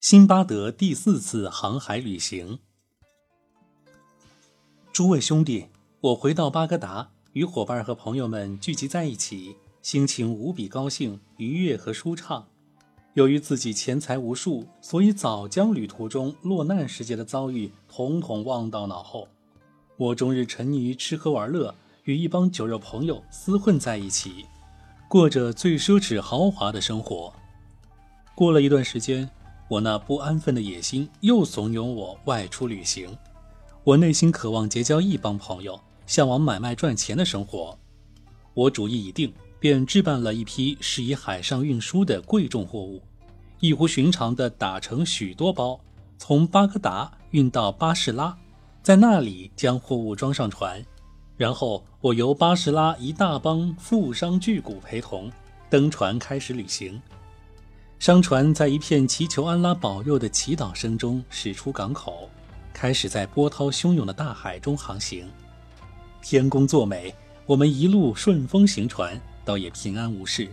辛巴德第四次航海旅行。诸位兄弟，我回到巴格达，与伙伴和朋友们聚集在一起，心情无比高兴、愉悦和舒畅。由于自己钱财无数，所以早将旅途中落难时节的遭遇统统忘到脑后。我终日沉溺于吃喝玩乐，与一帮酒肉朋友厮混在一起，过着最奢侈豪华的生活。过了一段时间。我那不安分的野心又怂恿我外出旅行。我内心渴望结交一帮朋友，向往买卖赚钱的生活。我主意已定，便置办了一批适宜海上运输的贵重货物，异乎寻常地打成许多包，从巴格达运到巴士拉，在那里将货物装上船，然后我由巴士拉一大帮富商巨贾陪同登船，开始旅行。商船在一片祈求安拉保佑的祈祷声中驶出港口，开始在波涛汹涌的大海中航行。天公作美，我们一路顺风行船，倒也平安无事。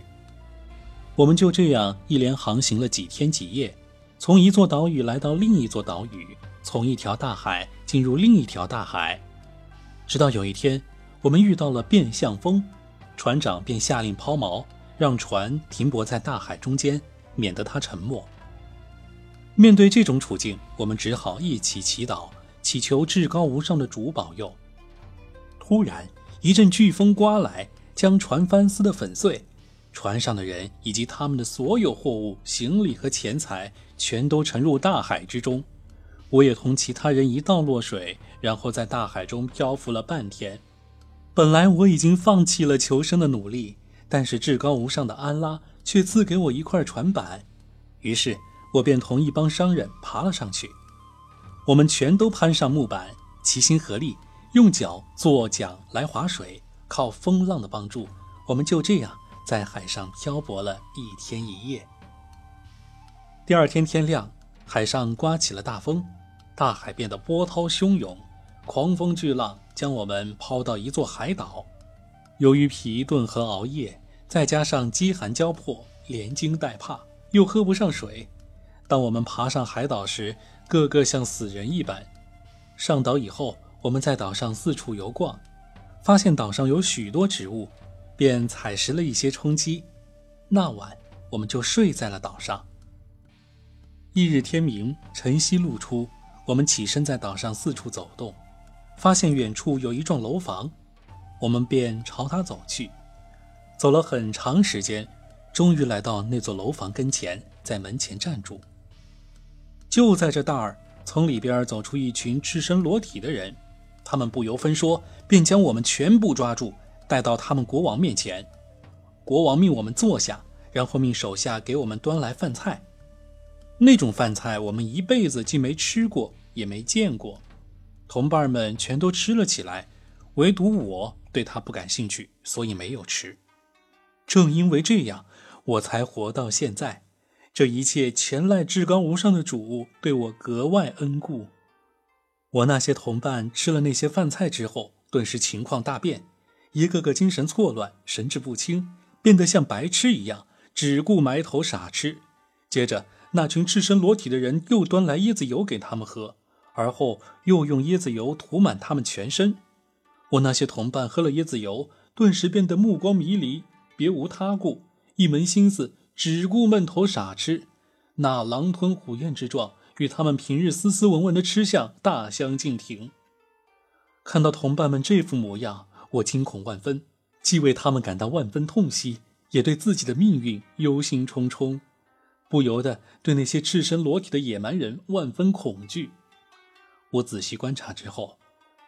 我们就这样一连航行了几天几夜，从一座岛屿来到另一座岛屿，从一条大海进入另一条大海，直到有一天，我们遇到了变向风，船长便下令抛锚，让船停泊在大海中间。免得他沉默。面对这种处境，我们只好一起祈祷，祈求至高无上的主保佑。突然，一阵飓风刮来，将船帆撕得粉碎，船上的人以及他们的所有货物、行李和钱财全都沉入大海之中。我也同其他人一道落水，然后在大海中漂浮了半天。本来我已经放弃了求生的努力，但是至高无上的安拉。却赐给我一块船板，于是我便同一帮商人爬了上去。我们全都攀上木板，齐心合力，用脚做桨来划水，靠风浪的帮助，我们就这样在海上漂泊了一天一夜。第二天天亮，海上刮起了大风，大海变得波涛汹涌，狂风巨浪将我们抛到一座海岛。由于疲顿和熬夜。再加上饥寒交迫，连惊带怕，又喝不上水。当我们爬上海岛时，个个像死人一般。上岛以后，我们在岛上四处游逛，发现岛上有许多植物，便采食了一些充饥。那晚，我们就睡在了岛上。翌日天明，晨曦露出，我们起身在岛上四处走动，发现远处有一幢楼房，我们便朝它走去。走了很长时间，终于来到那座楼房跟前，在门前站住。就在这当儿，从里边走出一群赤身裸体的人，他们不由分说，便将我们全部抓住，带到他们国王面前。国王命我们坐下，然后命手下给我们端来饭菜。那种饭菜我们一辈子既没吃过，也没见过。同伴们全都吃了起来，唯独我对他不感兴趣，所以没有吃。正因为这样，我才活到现在。这一切全赖至高无上的主对我格外恩顾。我那些同伴吃了那些饭菜之后，顿时情况大变，一个个精神错乱，神志不清，变得像白痴一样，只顾埋头傻吃。接着，那群赤身裸体的人又端来椰子油给他们喝，而后又用椰子油涂满他们全身。我那些同伴喝了椰子油，顿时变得目光迷离。别无他故，一门心思只顾闷头傻吃，那狼吞虎咽之状，与他们平日斯斯文文的吃相大相径庭。看到同伴们这副模样，我惊恐万分，既为他们感到万分痛惜，也对自己的命运忧心忡忡，不由得对那些赤身裸体的野蛮人万分恐惧。我仔细观察之后，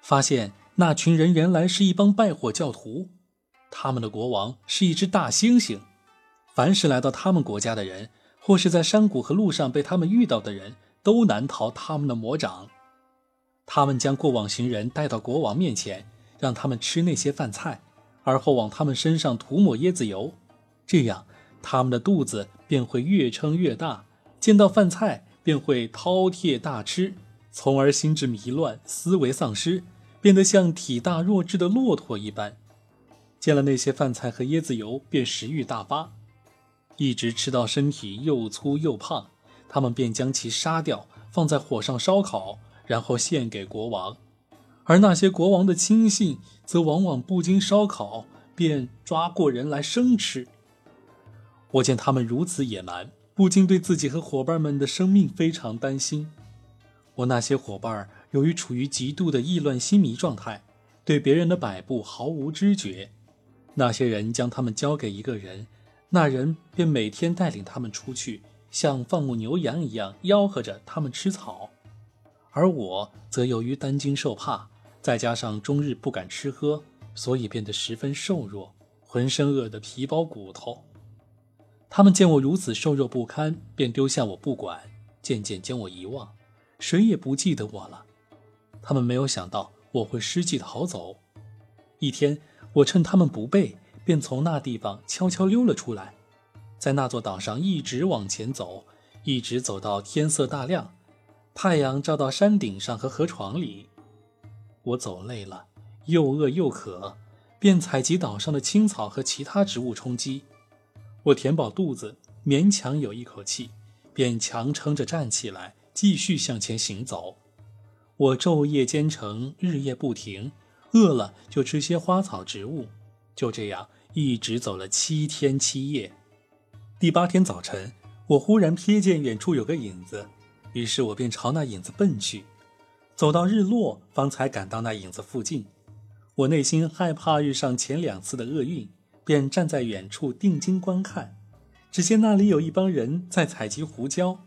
发现那群人原来是一帮拜火教徒。他们的国王是一只大猩猩，凡是来到他们国家的人，或是在山谷和路上被他们遇到的人，都难逃他们的魔掌。他们将过往行人带到国王面前，让他们吃那些饭菜，而后往他们身上涂抹椰子油，这样他们的肚子便会越撑越大，见到饭菜便会饕餮大吃，从而心智迷乱，思维丧失，变得像体大弱智的骆驼一般。见了那些饭菜和椰子油，便食欲大发，一直吃到身体又粗又胖，他们便将其杀掉，放在火上烧烤，然后献给国王。而那些国王的亲信，则往往不经烧烤便抓过人来生吃。我见他们如此野蛮，不禁对自己和伙伴们的生命非常担心。我那些伙伴由于处于极度的意乱心迷状态，对别人的摆布毫无知觉。那些人将他们交给一个人，那人便每天带领他们出去，像放牧牛羊一样吆喝着他们吃草。而我则由于担惊受怕，再加上终日不敢吃喝，所以变得十分瘦弱，浑身饿得皮包骨头。他们见我如此瘦弱不堪，便丢下我不管，渐渐将我遗忘。谁也不记得我了。他们没有想到我会失计逃走。一天，我趁他们不备，便从那地方悄悄溜了出来，在那座岛上一直往前走，一直走到天色大亮，太阳照到山顶上和河床里。我走累了，又饿又渴，便采集岛上的青草和其他植物充饥。我填饱肚子，勉强有一口气，便强撑着站起来。继续向前行走，我昼夜兼程，日夜不停。饿了就吃些花草植物，就这样一直走了七天七夜。第八天早晨，我忽然瞥见远处有个影子，于是我便朝那影子奔去。走到日落，方才赶到那影子附近。我内心害怕遇上前两次的厄运，便站在远处定睛观看。只见那里有一帮人在采集胡椒。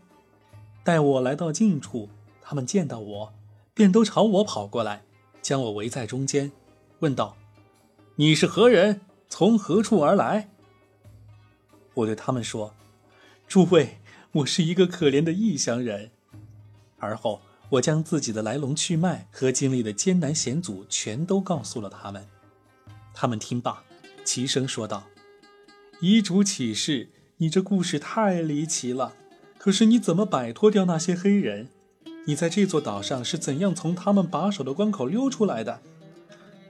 待我来到近处，他们见到我，便都朝我跑过来，将我围在中间，问道：“你是何人？从何处而来？”我对他们说：“诸位，我是一个可怜的异乡人。”而后，我将自己的来龙去脉和经历的艰难险阻全都告诉了他们。他们听罢，齐声说道：“遗嘱启示，你这故事太离奇了。”可是你怎么摆脱掉那些黑人？你在这座岛上是怎样从他们把守的关口溜出来的？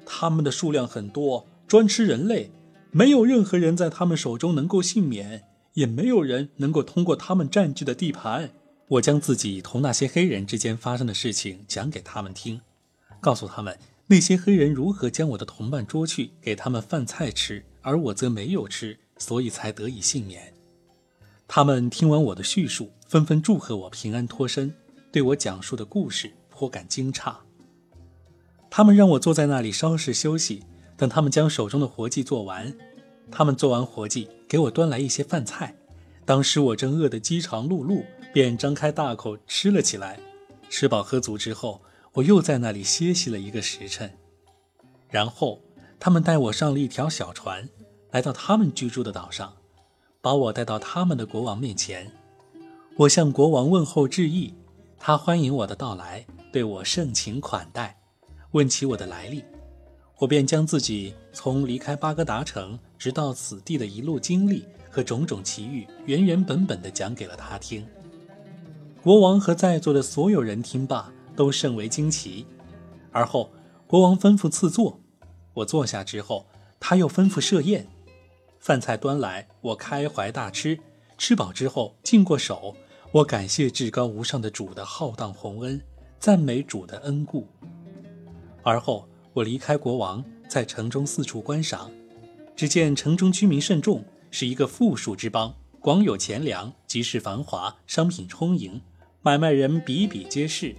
他们的数量很多，专吃人类，没有任何人在他们手中能够幸免，也没有人能够通过他们占据的地盘。我将自己同那些黑人之间发生的事情讲给他们听，告诉他们那些黑人如何将我的同伴捉去给他们饭菜吃，而我则没有吃，所以才得以幸免。他们听完我的叙述，纷纷祝贺我平安脱身，对我讲述的故事颇感惊诧。他们让我坐在那里稍事休息，等他们将手中的活计做完。他们做完活计，给我端来一些饭菜。当时我正饿得饥肠辘辘，便张开大口吃了起来。吃饱喝足之后，我又在那里歇息了一个时辰。然后他们带我上了一条小船，来到他们居住的岛上。把我带到他们的国王面前，我向国王问候致意，他欢迎我的到来，对我盛情款待，问起我的来历，我便将自己从离开巴格达城直到此地的一路经历和种种奇遇原原本本地讲给了他听。国王和在座的所有人听罢都甚为惊奇，而后国王吩咐赐座，我坐下之后，他又吩咐设宴。饭菜端来，我开怀大吃。吃饱之后，净过手，我感谢至高无上的主的浩荡宏恩，赞美主的恩顾。而后，我离开国王，在城中四处观赏。只见城中居民甚众，是一个富庶之邦，广有钱粮，集市繁华，商品充盈，买卖人比比皆是。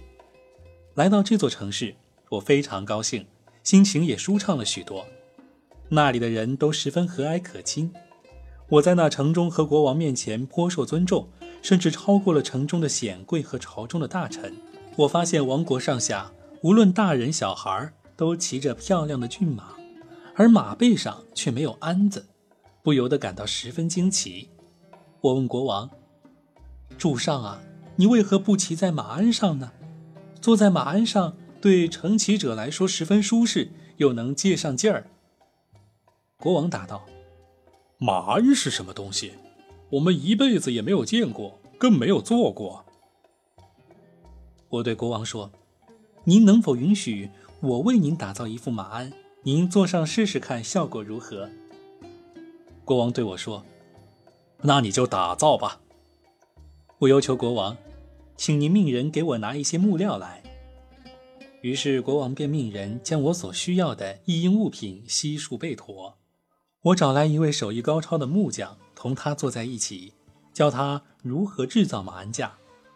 来到这座城市，我非常高兴，心情也舒畅了许多。那里的人都十分和蔼可亲，我在那城中和国王面前颇受尊重，甚至超过了城中的显贵和朝中的大臣。我发现王国上下无论大人小孩都骑着漂亮的骏马，而马背上却没有鞍子，不由得感到十分惊奇。我问国王：“主上啊，你为何不骑在马鞍上呢？坐在马鞍上对乘骑者来说十分舒适，又能借上劲儿。”国王答道：“马鞍是什么东西？我们一辈子也没有见过，更没有做过。”我对国王说：“您能否允许我为您打造一副马鞍？您坐上试试看，效果如何？”国王对我说：“那你就打造吧。”我要求国王，请您命人给我拿一些木料来。于是国王便命人将我所需要的一应物品悉数备妥。我找来一位手艺高超的木匠，同他坐在一起，教他如何制造马鞍架。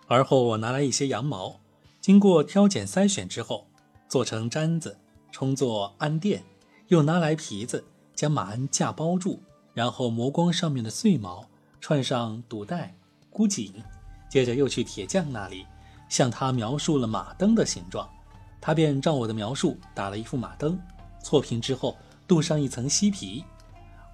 而后我拿来一些羊毛，经过挑拣筛选之后，做成毡子，充作鞍垫。又拿来皮子，将马鞍架包住，然后磨光上面的碎毛，串上堵带、箍紧。接着又去铁匠那里，向他描述了马灯的形状，他便照我的描述打了一副马灯，错平之后镀上一层锡皮。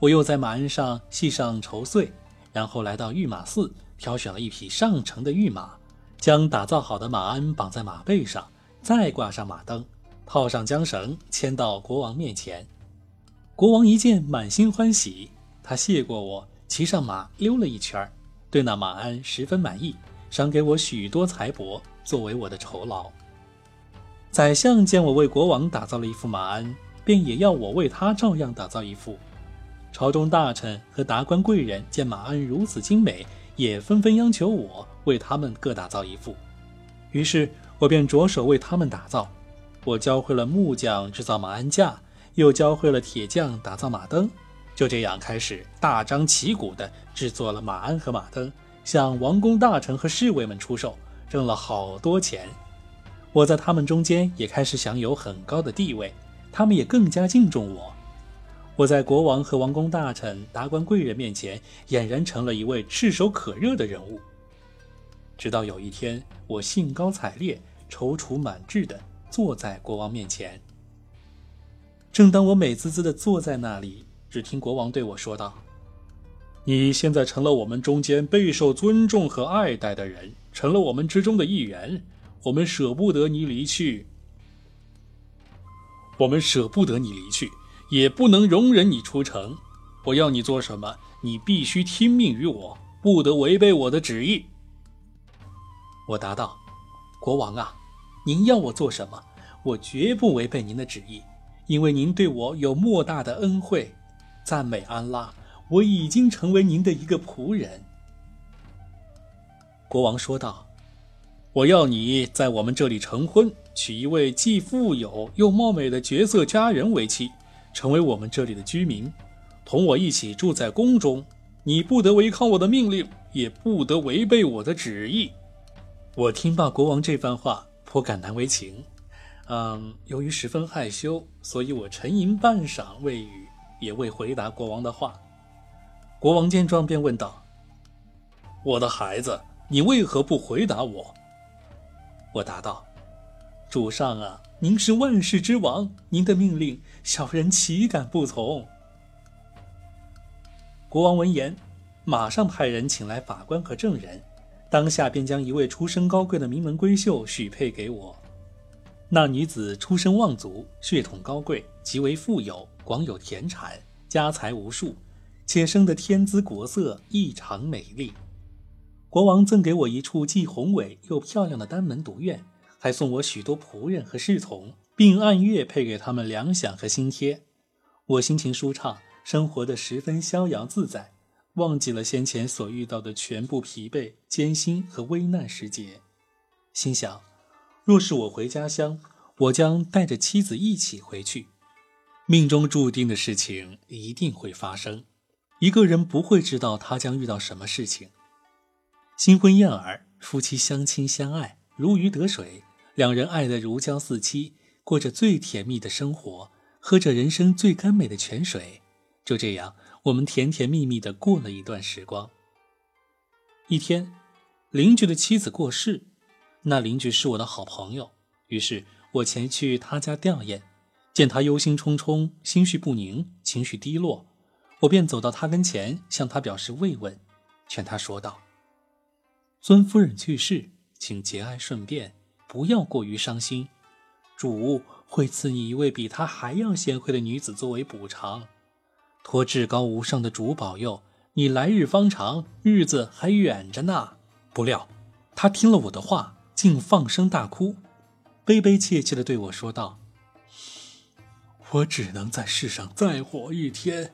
我又在马鞍上系上绸穗，然后来到御马寺，挑选了一匹上乘的御马，将打造好的马鞍绑在马背上，再挂上马灯，套上缰绳，牵到国王面前。国王一见，满心欢喜，他谢过我，骑上马溜了一圈对那马鞍十分满意，赏给我许多财帛作为我的酬劳。宰相见我为国王打造了一副马鞍，便也要我为他照样打造一副。朝中大臣和达官贵人见马鞍如此精美，也纷纷央求我为他们各打造一副。于是我便着手为他们打造。我教会了木匠制造马鞍架，又教会了铁匠打造马灯。就这样开始大张旗鼓地制作了马鞍和马灯，向王公大臣和侍卫们出售，挣了好多钱。我在他们中间也开始享有很高的地位，他们也更加敬重我。我在国王和王公大臣、达官贵人面前，俨然成了一位炙手可热的人物。直到有一天，我兴高采烈、踌躇满志地坐在国王面前。正当我美滋滋地坐在那里，只听国王对我说道：“你现在成了我们中间备受尊重和爱戴的人，成了我们之中的一员。我们舍不得你离去，我们舍不得你离去，也不能容忍你出城。我要你做什么，你必须听命于我，不得违背我的旨意。”我答道：“国王啊，您要我做什么，我绝不违背您的旨意，因为您对我有莫大的恩惠。”赞美安拉，我已经成为您的一个仆人。”国王说道，“我要你在我们这里成婚，娶一位既富有又貌美的绝色佳人为妻，成为我们这里的居民，同我一起住在宫中。你不得违抗我的命令，也不得违背我的旨意。”我听罢国王这番话，颇感难为情。嗯，由于十分害羞，所以我沉吟半晌未语。也未回答国王的话。国王见状，便问道：“我的孩子，你为何不回答我？”我答道：“主上啊，您是万世之王，您的命令，小人岂敢不从？”国王闻言，马上派人请来法官和证人，当下便将一位出身高贵的名门闺秀许配给我。那女子出身望族，血统高贵，极为富有。广有田产，家财无数，且生得天姿国色，异常美丽。国王赠给我一处既宏伟又漂亮的单门独院，还送我许多仆人和侍从，并按月配给他们粮饷和薪贴。我心情舒畅，生活得十分逍遥自在，忘记了先前所遇到的全部疲惫、艰辛和危难时节。心想，若是我回家乡，我将带着妻子一起回去。命中注定的事情一定会发生，一个人不会知道他将遇到什么事情。新婚燕尔，夫妻相亲相爱，如鱼得水，两人爱得如胶似漆，过着最甜蜜的生活，喝着人生最甘美的泉水。就这样，我们甜甜蜜蜜地过了一段时光。一天，邻居的妻子过世，那邻居是我的好朋友，于是我前去他家吊唁。见他忧心忡忡，心绪不宁，情绪低落，我便走到他跟前，向他表示慰问，劝他说道：“尊夫人去世，请节哀顺变，不要过于伤心。主会赐你一位比她还要贤惠的女子作为补偿。托至高无上的主保佑，你来日方长，日子还远着呢。”不料，他听了我的话，竟放声大哭，悲悲切切地对我说道。我只能在世上再活一天，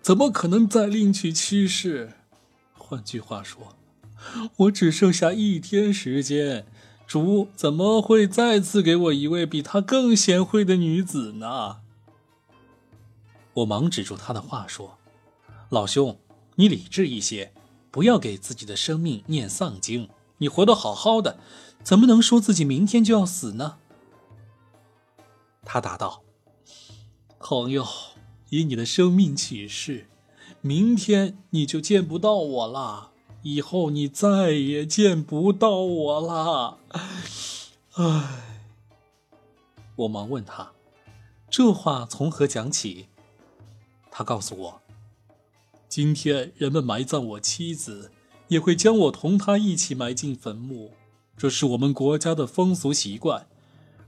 怎么可能再另娶妻室？换句话说，我只剩下一天时间，主怎么会再次给我一位比她更贤惠的女子呢？”我忙止住他的话说：“老兄，你理智一些，不要给自己的生命念丧经。你活得好好的，怎么能说自己明天就要死呢？”他答道：“朋友，以你的生命启示，明天你就见不到我了，以后你再也见不到我了。”唉，我忙问他：“这话从何讲起？”他告诉我：“今天人们埋葬我妻子，也会将我同她一起埋进坟墓，这是我们国家的风俗习惯。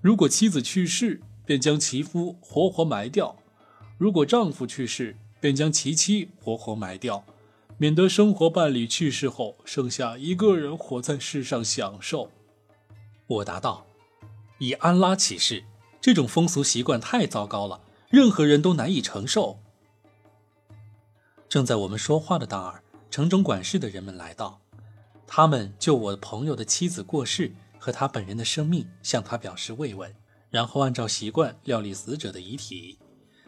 如果妻子去世，便将其夫活活埋掉；如果丈夫去世，便将其妻活活埋掉，免得生活伴侣去世后剩下一个人活在世上享受。我答道：“以安拉起誓，这种风俗习惯太糟糕了，任何人都难以承受。”正在我们说话的当儿，城中管事的人们来到，他们就我朋友的妻子过世和他本人的生命向他表示慰问。然后按照习惯料理死者的遗体，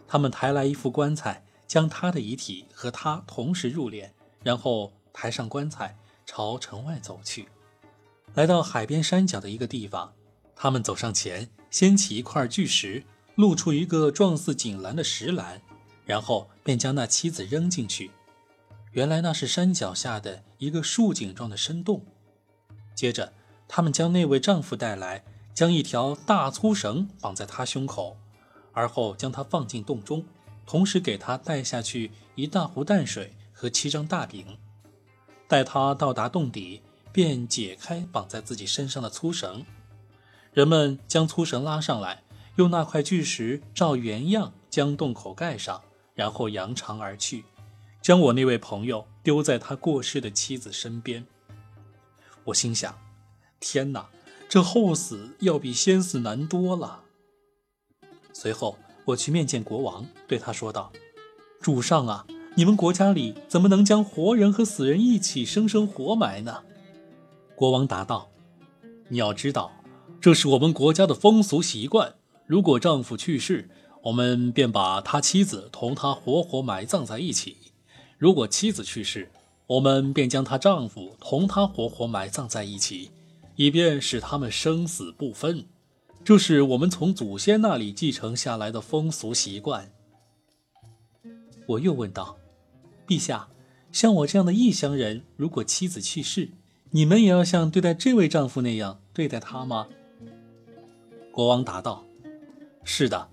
他们抬来一副棺材，将他的遗体和他同时入殓，然后抬上棺材朝城外走去。来到海边山脚的一个地方，他们走上前，掀起一块巨石，露出一个状似锦篮的石栏，然后便将那妻子扔进去。原来那是山脚下的一个竖井状的深洞。接着，他们将那位丈夫带来。将一条大粗绳绑在他胸口，而后将他放进洞中，同时给他带下去一大壶淡水和七张大饼。待他到达洞底，便解开绑在自己身上的粗绳。人们将粗绳拉上来，用那块巨石照原样将洞口盖上，然后扬长而去，将我那位朋友丢在他过世的妻子身边。我心想：天哪！这后死要比先死难多了。随后，我去面见国王，对他说道：“主上啊，你们国家里怎么能将活人和死人一起生生活埋呢？”国王答道：“你要知道，这是我们国家的风俗习惯。如果丈夫去世，我们便把他妻子同他活活埋葬在一起；如果妻子去世，我们便将她丈夫同她活活埋葬在一起。”以便使他们生死不分，这是我们从祖先那里继承下来的风俗习惯。我又问道：“陛下，像我这样的异乡人，如果妻子去世，你们也要像对待这位丈夫那样对待他吗？”国王答道：“是的，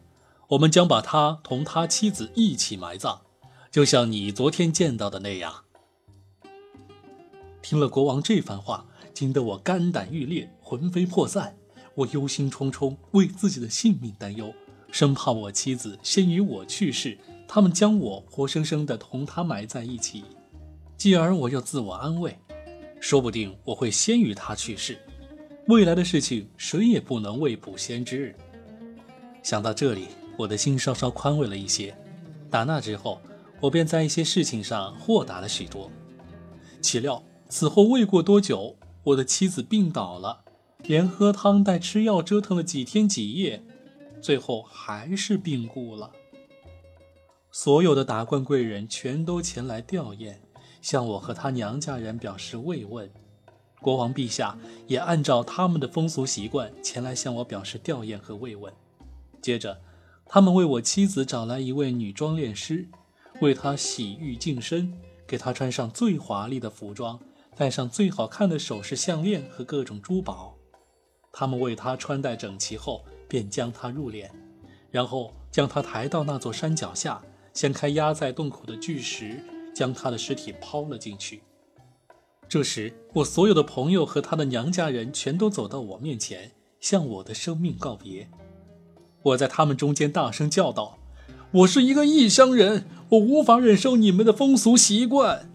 我们将把他同他妻子一起埋葬，就像你昨天见到的那样。”听了国王这番话。惊得我肝胆欲裂，魂飞魄散。我忧心忡忡，为自己的性命担忧，生怕我妻子先于我去世，他们将我活生生的同他埋在一起。继而我又自我安慰，说不定我会先于他去世。未来的事情，谁也不能未卜先知。想到这里，我的心稍稍宽慰了一些。打那之后，我便在一些事情上豁达了许多。岂料此后未过多久。我的妻子病倒了，连喝汤带吃药折腾了几天几夜，最后还是病故了。所有的达官贵人全都前来吊唁，向我和他娘家人表示慰问。国王陛下也按照他们的风俗习惯前来向我表示吊唁和慰问。接着，他们为我妻子找来一位女装殓师，为她洗浴净身，给她穿上最华丽的服装。戴上最好看的首饰、项链和各种珠宝，他们为她穿戴整齐后，便将她入殓，然后将她抬到那座山脚下，掀开压在洞口的巨石，将他的尸体抛了进去。这时，我所有的朋友和他的娘家人全都走到我面前，向我的生命告别。我在他们中间大声叫道：“我是一个异乡人，我无法忍受你们的风俗习惯。”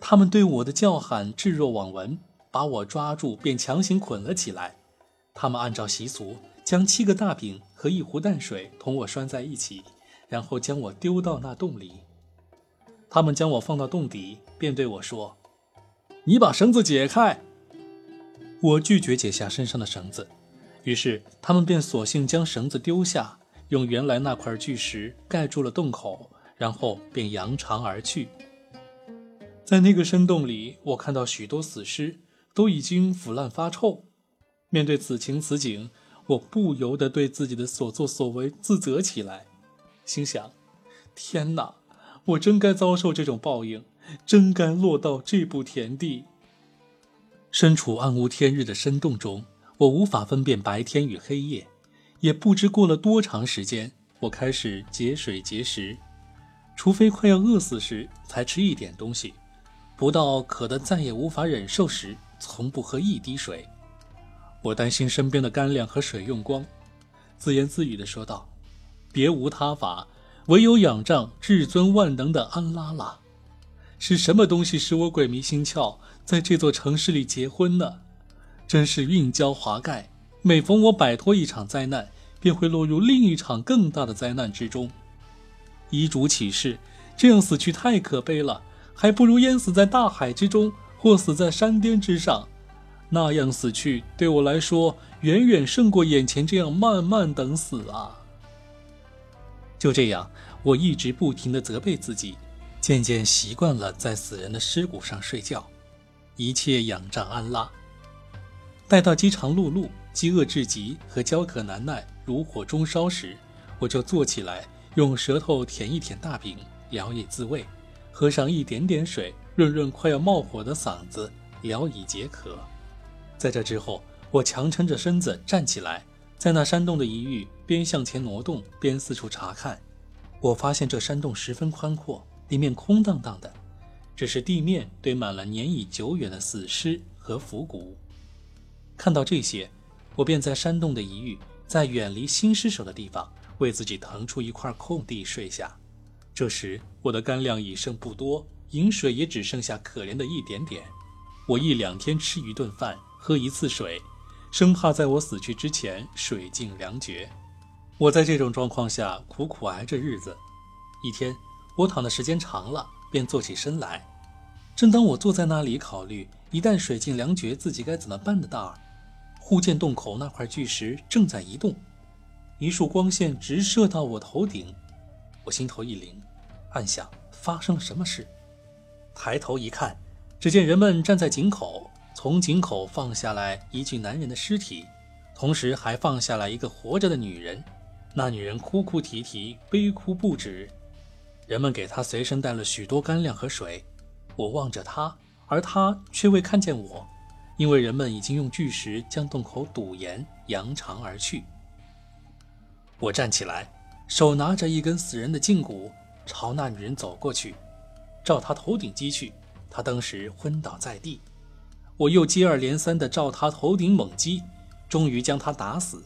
他们对我的叫喊置若罔闻，把我抓住便强行捆了起来。他们按照习俗，将七个大饼和一壶淡水同我拴在一起，然后将我丢到那洞里。他们将我放到洞底，便对我说：“你把绳子解开。”我拒绝解下身上的绳子，于是他们便索性将绳子丢下，用原来那块巨石盖住了洞口，然后便扬长而去。在那个深洞里，我看到许多死尸，都已经腐烂发臭。面对此情此景，我不由得对自己的所作所为自责起来，心想：天哪，我真该遭受这种报应，真该落到这步田地。身处暗无天日的深洞中，我无法分辨白天与黑夜，也不知过了多长时间，我开始节水节食，除非快要饿死时才吃一点东西，不到渴得再也无法忍受时，从不喝一滴水。我担心身边的干粮和水用光，自言自语地说道：“别无他法，唯有仰仗至尊万能的安拉了。”是什么东西使我鬼迷心窍，在这座城市里结婚呢？真是运交华盖，每逢我摆脱一场灾难，便会落入另一场更大的灾难之中。遗嘱启示，这样死去太可悲了，还不如淹死在大海之中，或死在山巅之上。那样死去对我来说，远远胜过眼前这样慢慢等死啊！就这样，我一直不停地责备自己。渐渐习惯了在死人的尸骨上睡觉，一切仰仗安拉。待到饥肠辘辘、饥饿至极和焦渴难耐、如火中烧时，我就坐起来，用舌头舔一舔大饼，聊以自慰；喝上一点点水，润润快要冒火的嗓子，聊以解渴。在这之后，我强撑着身子站起来，在那山洞的一隅边向前挪动，边四处查看。我发现这山洞十分宽阔。里面空荡荡的，只是地面堆满了年已久远的死尸和腐骨。看到这些，我便在山洞的一隅，在远离新尸首的地方，为自己腾出一块空地睡下。这时，我的干粮已剩不多，饮水也只剩下可怜的一点点。我一两天吃一顿饭，喝一次水，生怕在我死去之前水尽粮绝。我在这种状况下苦苦挨着日子。一天。我躺的时间长了，便坐起身来。正当我坐在那里考虑一旦水尽粮绝自己该怎么办的当儿，忽见洞口那块巨石正在移动，一束光线直射到我头顶。我心头一凛，暗想发生了什么事。抬头一看，只见人们站在井口，从井口放下来一具男人的尸体，同时还放下来一个活着的女人。那女人哭哭啼啼，悲哭不止。人们给她随身带了许多干粮和水，我望着她，而她却未看见我，因为人们已经用巨石将洞口堵严，扬长而去。我站起来，手拿着一根死人的胫骨，朝那女人走过去，照她头顶击去，她当时昏倒在地。我又接二连三地照她头顶猛击，终于将她打死，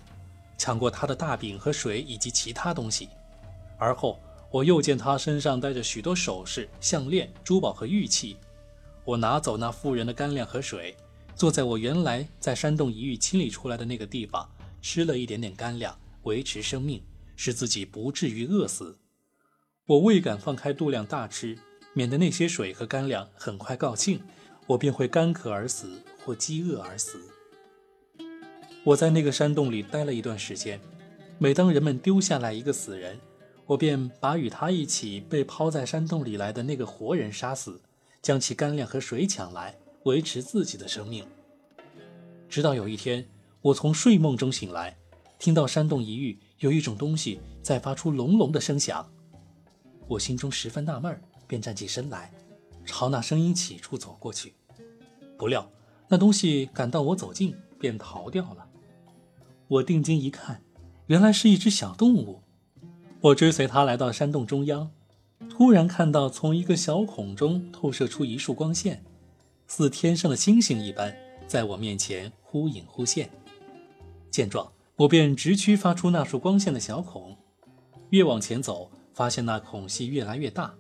抢过他的大饼和水以及其他东西，而后。我又见他身上带着许多首饰、项链、珠宝和玉器。我拿走那妇人的干粮和水，坐在我原来在山洞一隅清理出来的那个地方，吃了一点点干粮，维持生命，使自己不至于饿死。我未敢放开肚量大吃，免得那些水和干粮很快告罄，我便会干渴而死或饥饿而死。我在那个山洞里待了一段时间，每当人们丢下来一个死人，我便把与他一起被抛在山洞里来的那个活人杀死，将其干粮和水抢来，维持自己的生命。直到有一天，我从睡梦中醒来，听到山洞一隅有一种东西在发出隆隆的声响。我心中十分纳闷，便站起身来，朝那声音起处走过去。不料那东西感到我走近，便逃掉了。我定睛一看，原来是一只小动物。我追随他来到山洞中央，突然看到从一个小孔中透射出一束光线，似天上的星星一般，在我面前忽隐忽现。见状，我便直驱发出那束光线的小孔。越往前走，发现那孔隙越来越大，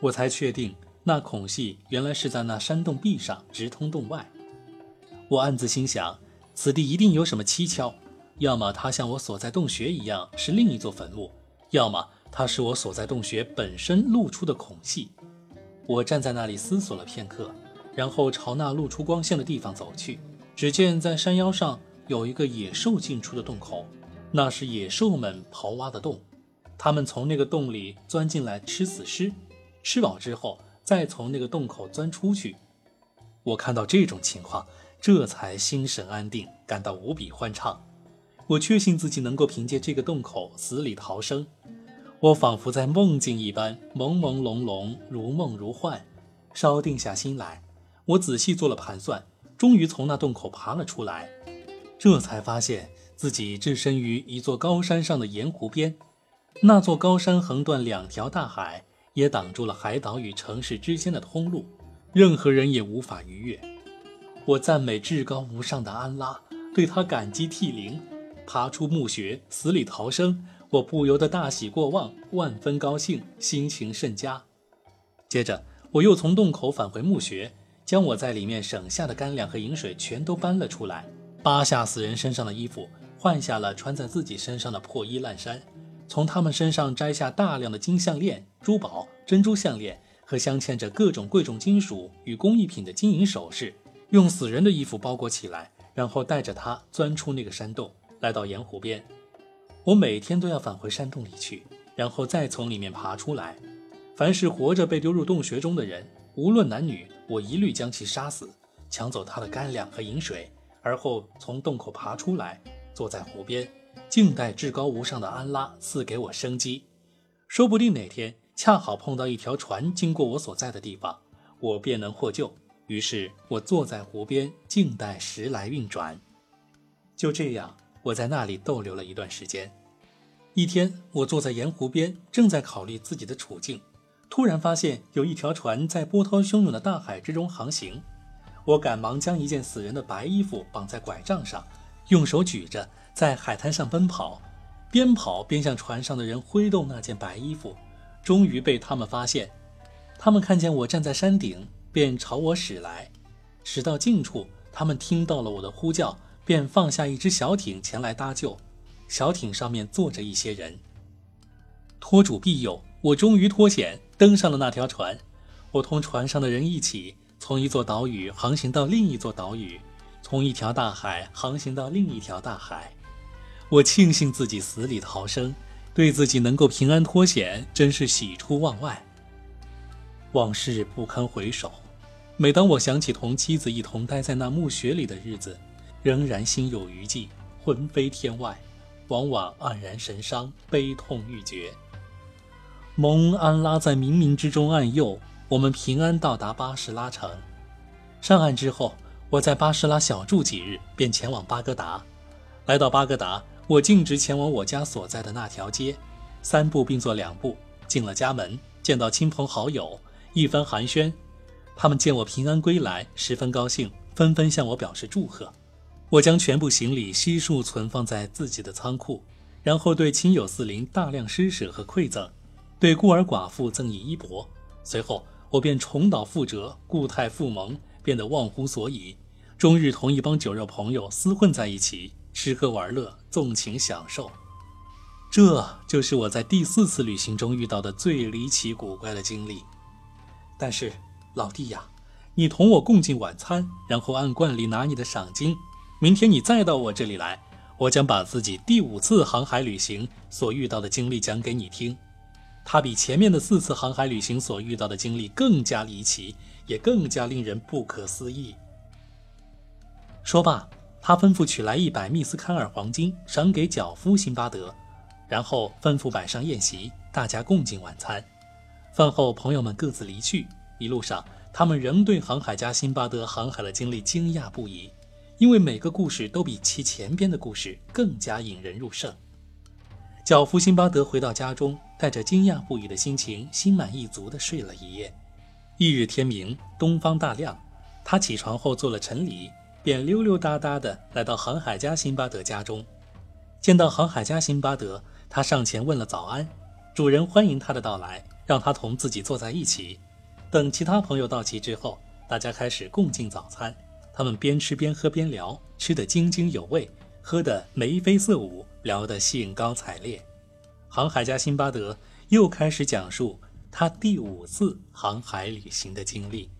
我才确定那孔隙原来是在那山洞壁上直通洞外。我暗自心想，此地一定有什么蹊跷，要么它像我所在洞穴一样是另一座坟墓。要么它是我所在洞穴本身露出的孔隙。我站在那里思索了片刻，然后朝那露出光线的地方走去。只见在山腰上有一个野兽进出的洞口，那是野兽们刨挖的洞，它们从那个洞里钻进来吃死尸，吃饱之后再从那个洞口钻出去。我看到这种情况，这才心神安定，感到无比欢畅。我确信自己能够凭借这个洞口死里逃生。我仿佛在梦境一般，朦朦胧胧，如梦如幻。稍定下心来，我仔细做了盘算，终于从那洞口爬了出来。这才发现自己置身于一座高山上的盐湖边，那座高山横断两条大海，也挡住了海岛与城市之间的通路，任何人也无法逾越。我赞美至高无上的安拉，对他感激涕零。爬出墓穴，死里逃生。我不由得大喜过望，万分高兴，心情甚佳。接着，我又从洞口返回墓穴，将我在里面省下的干粮和饮水全都搬了出来，扒下死人身上的衣服，换下了穿在自己身上的破衣烂衫，从他们身上摘下大量的金项链、珠宝、珍珠项链和镶嵌着各种贵重金属与工艺品的金银首饰，用死人的衣服包裹起来，然后带着他钻出那个山洞，来到盐湖边。我每天都要返回山洞里去，然后再从里面爬出来。凡是活着被丢入洞穴中的人，无论男女，我一律将其杀死，抢走他的干粮和饮水，而后从洞口爬出来，坐在湖边，静待至高无上的安拉赐给我生机。说不定哪天恰好碰到一条船经过我所在的地方，我便能获救。于是，我坐在湖边，静待时来运转。就这样，我在那里逗留了一段时间。一天，我坐在盐湖边，正在考虑自己的处境，突然发现有一条船在波涛汹涌的大海之中航行。我赶忙将一件死人的白衣服绑在拐杖上，用手举着，在海滩上奔跑，边跑边向船上的人挥动那件白衣服。终于被他们发现，他们看见我站在山顶，便朝我驶来。驶到近处，他们听到了我的呼叫，便放下一只小艇前来搭救。小艇上面坐着一些人，托主庇佑，我终于脱险登上了那条船。我同船上的人一起从一座岛屿航行到另一座岛屿，从一条大海航行到另一条大海。我庆幸自己死里逃生，对自己能够平安脱险真是喜出望外。往事不堪回首，每当我想起同妻子一同待在那墓穴里的日子，仍然心有余悸，魂飞天外。往往黯然神伤，悲痛欲绝。蒙安拉在冥冥之中暗佑，我们平安到达巴士拉城。上岸之后，我在巴士拉小住几日，便前往巴格达。来到巴格达，我径直前往我家所在的那条街，三步并作两步进了家门，见到亲朋好友，一番寒暄。他们见我平安归来，十分高兴，纷纷向我表示祝贺。我将全部行李悉数存放在自己的仓库，然后对亲友四邻大量施舍和馈赠，对孤儿寡妇赠以衣帛。随后，我便重蹈覆辙，固态复萌，变得忘乎所以，终日同一帮酒肉朋友厮混在一起，吃喝玩乐，纵情享受。这就是我在第四次旅行中遇到的最离奇古怪的经历。但是，老弟呀，你同我共进晚餐，然后按惯例拿你的赏金。明天你再到我这里来，我将把自己第五次航海旅行所遇到的经历讲给你听。它比前面的四次航海旅行所遇到的经历更加离奇，也更加令人不可思议。说罢，他吩咐取来一百密斯坎尔黄金，赏给脚夫辛巴德，然后吩咐摆上宴席，大家共进晚餐。饭后，朋友们各自离去。一路上，他们仍对航海家辛巴德航海的经历惊讶不已。因为每个故事都比其前边的故事更加引人入胜。脚夫辛巴德回到家中，带着惊讶不已的心情，心满意足地睡了一夜。翌日天明，东方大亮，他起床后做了晨礼，便溜溜达达地来到航海家辛巴德家中。见到航海家辛巴德，他上前问了早安。主人欢迎他的到来，让他同自己坐在一起。等其他朋友到齐之后，大家开始共进早餐。他们边吃边喝边聊，吃得津津有味，喝得眉飞色舞，聊得兴高采烈。航海家辛巴德又开始讲述他第五次航海旅行的经历。